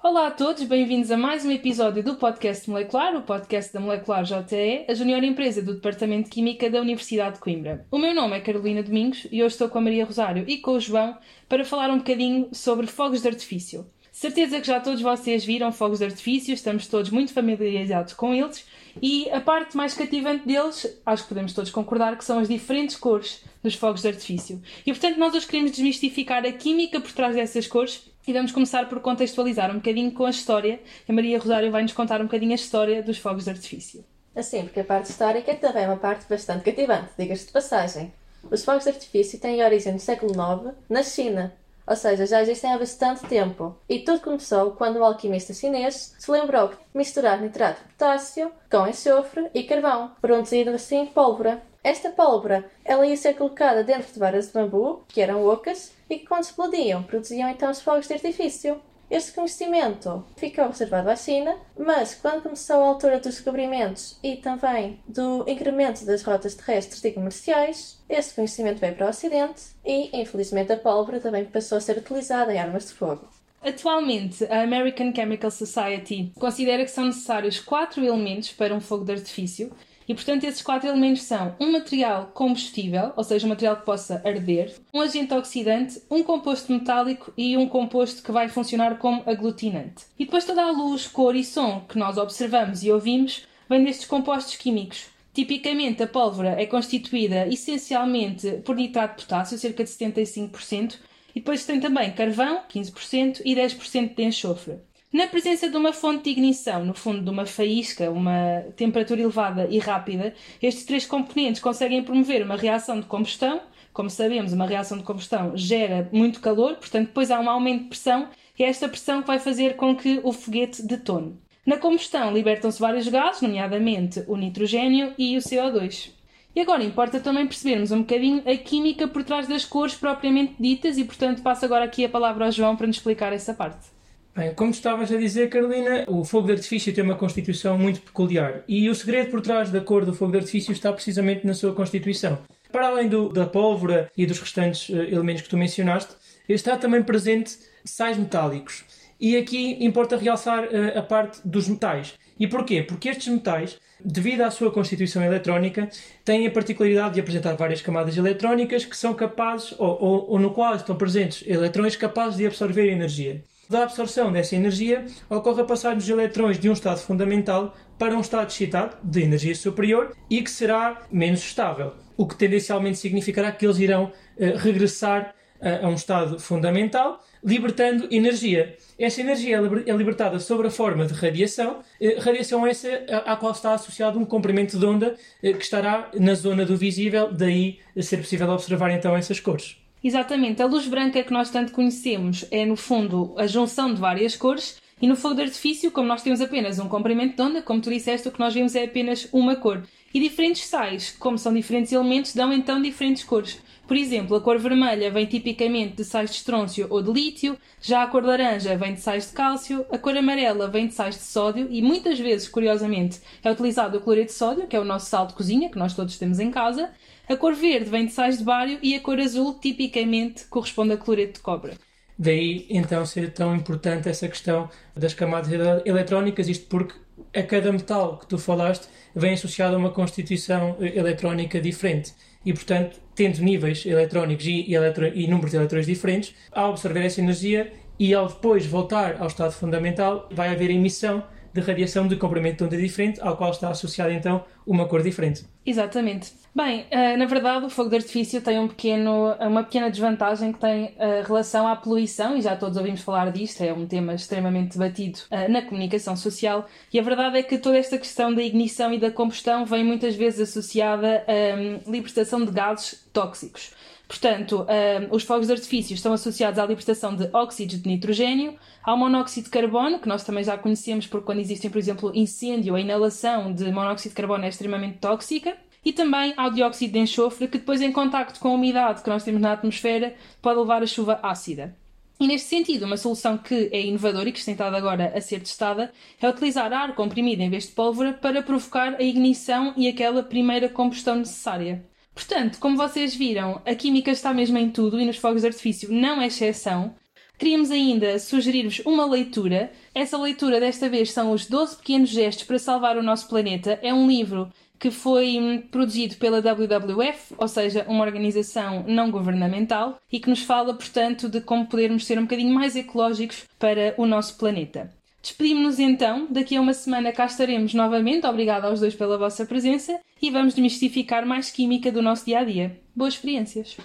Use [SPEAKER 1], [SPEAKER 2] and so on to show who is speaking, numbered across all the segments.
[SPEAKER 1] Olá a todos, bem-vindos a mais um episódio do Podcast Molecular, o podcast da Molecular JE, a junior empresa do Departamento de Química da Universidade de Coimbra. O meu nome é Carolina Domingos e hoje estou com a Maria Rosário e com o João para falar um bocadinho sobre fogos de artifício. Certeza que já todos vocês viram fogos de artifício, estamos todos muito familiarizados com eles e a parte mais cativante deles, acho que podemos todos concordar, que são as diferentes cores dos fogos de artifício. E portanto nós hoje queremos desmistificar a química por trás dessas cores e vamos começar por contextualizar um bocadinho com a história. A Maria Rosário vai nos contar um bocadinho a história dos fogos de artifício.
[SPEAKER 2] Assim, porque a parte histórica também é uma parte bastante cativante, diga-se de passagem. Os fogos de artifício têm origem no século IX, na China, ou seja, já existem há bastante tempo. E tudo começou quando o alquimista chinês se lembrou de misturar nitrato de potássio com enxofre e carvão, produzindo assim pólvora. Esta pólvora ela ia ser colocada dentro de varas de bambu, que eram ocas, e que quando explodiam produziam então os fogos de artifício. Este conhecimento ficou reservado à China, mas quando começou a altura dos descobrimentos e também do incremento das rotas terrestres e comerciais, este conhecimento veio para o Ocidente e, infelizmente, a pólvora também passou a ser utilizada em armas de fogo.
[SPEAKER 1] Atualmente, a American Chemical Society considera que são necessários quatro elementos para um fogo de artifício e, portanto, esses quatro elementos são um material combustível, ou seja, um material que possa arder, um agente oxidante, um composto metálico e um composto que vai funcionar como aglutinante. E depois toda a luz, cor e som que nós observamos e ouvimos vem destes compostos químicos. Tipicamente, a pólvora é constituída essencialmente por nitrato de potássio, cerca de 75%, e depois tem também carvão, 15%, e 10% de enxofre. Na presença de uma fonte de ignição, no fundo de uma faísca, uma temperatura elevada e rápida, estes três componentes conseguem promover uma reação de combustão. Como sabemos, uma reação de combustão gera muito calor, portanto, depois há um aumento de pressão e é esta pressão que vai fazer com que o foguete detone. Na combustão libertam-se vários gases, nomeadamente o nitrogênio e o CO2. E agora importa também percebermos um bocadinho a química por trás das cores propriamente ditas e, portanto, passo agora aqui a palavra ao João para nos explicar essa parte.
[SPEAKER 3] Bem, como estavas a dizer, Carolina, o fogo de artifício tem uma constituição muito peculiar e o segredo por trás da cor do fogo de artifício está precisamente na sua constituição. Para além do, da pólvora e dos restantes uh, elementos que tu mencionaste, está também presente sais metálicos. E aqui importa realçar uh, a parte dos metais. E porquê? Porque estes metais, devido à sua constituição eletrónica, têm a particularidade de apresentar várias camadas eletrónicas que são capazes, ou, ou, ou no qual estão presentes eletrões capazes de absorver energia. Da absorção dessa energia, ocorre a passagem dos eletrões de um estado fundamental para um estado excitado, de energia superior, e que será menos estável, o que tendencialmente significará que eles irão uh, regressar uh, a um estado fundamental, libertando energia. Essa energia é libertada sob a forma de radiação, uh, radiação essa à qual está associado um comprimento de onda que estará na zona do visível, daí ser possível observar então essas cores.
[SPEAKER 1] Exatamente, a luz branca que nós tanto conhecemos é, no fundo, a junção de várias cores, e no fogo de artifício, como nós temos apenas um comprimento de onda, como tu disseste, o que nós vemos é apenas uma cor. E diferentes sais, como são diferentes elementos, dão então diferentes cores. Por exemplo, a cor vermelha vem tipicamente de sais de estrôncio ou de lítio, já a cor laranja vem de sais de cálcio, a cor amarela vem de sais de sódio e muitas vezes, curiosamente, é utilizado o cloreto de sódio, que é o nosso sal de cozinha, que nós todos temos em casa. A cor verde vem de sais de bário e a cor azul tipicamente corresponde a cloreto de cobre.
[SPEAKER 3] Daí então ser tão importante essa questão das camadas eletrónicas, isto porque a cada metal que tu falaste vem associado a uma constituição eletrónica diferente e, portanto, tendo níveis eletrónicos e, eletro, e números de eletrões diferentes, ao absorver essa energia e ao depois voltar ao estado fundamental, vai haver emissão de radiação de comprimento de onda diferente, ao qual está associada então uma cor diferente.
[SPEAKER 1] Exatamente. Bem, uh, na verdade o fogo de artifício tem um pequeno, uma pequena desvantagem que tem uh, relação à poluição, e já todos ouvimos falar disto, é um tema extremamente debatido uh, na comunicação social, e a verdade é que toda esta questão da ignição e da combustão vem muitas vezes associada à um, libertação de gases tóxicos. Portanto, um, os fogos de artifício estão associados à libertação de óxidos de nitrogênio, ao monóxido de carbono, que nós também já conhecemos porque quando existem, por exemplo, incêndio, a inalação de monóxido de carbono é extremamente tóxica, e também ao dióxido de enxofre, que depois em contacto com a umidade que nós temos na atmosfera pode levar a chuva ácida. E neste sentido, uma solução que é inovadora e que está estado agora a ser testada é utilizar ar comprimido em vez de pólvora para provocar a ignição e aquela primeira combustão necessária. Portanto, como vocês viram, a química está mesmo em tudo e nos fogos de artifício não é exceção. Queríamos ainda sugerir-vos uma leitura. Essa leitura desta vez são os 12 pequenos gestos para salvar o nosso planeta. É um livro que foi hum, produzido pela WWF, ou seja, uma organização não governamental, e que nos fala, portanto, de como podermos ser um bocadinho mais ecológicos para o nosso planeta. Despedimos-nos então, daqui a uma semana cá estaremos novamente, obrigada aos dois pela vossa presença, e vamos desmistificar mais química do nosso dia a dia. Boas experiências!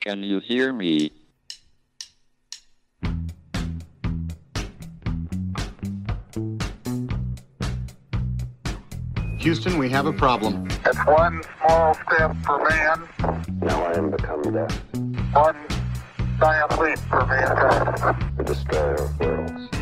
[SPEAKER 4] Can you hear me?
[SPEAKER 5] Houston, we have a problem.
[SPEAKER 6] It's one small step for man,
[SPEAKER 7] Now I am become death,
[SPEAKER 6] one giant leap for mankind.
[SPEAKER 7] the destroyer of worlds.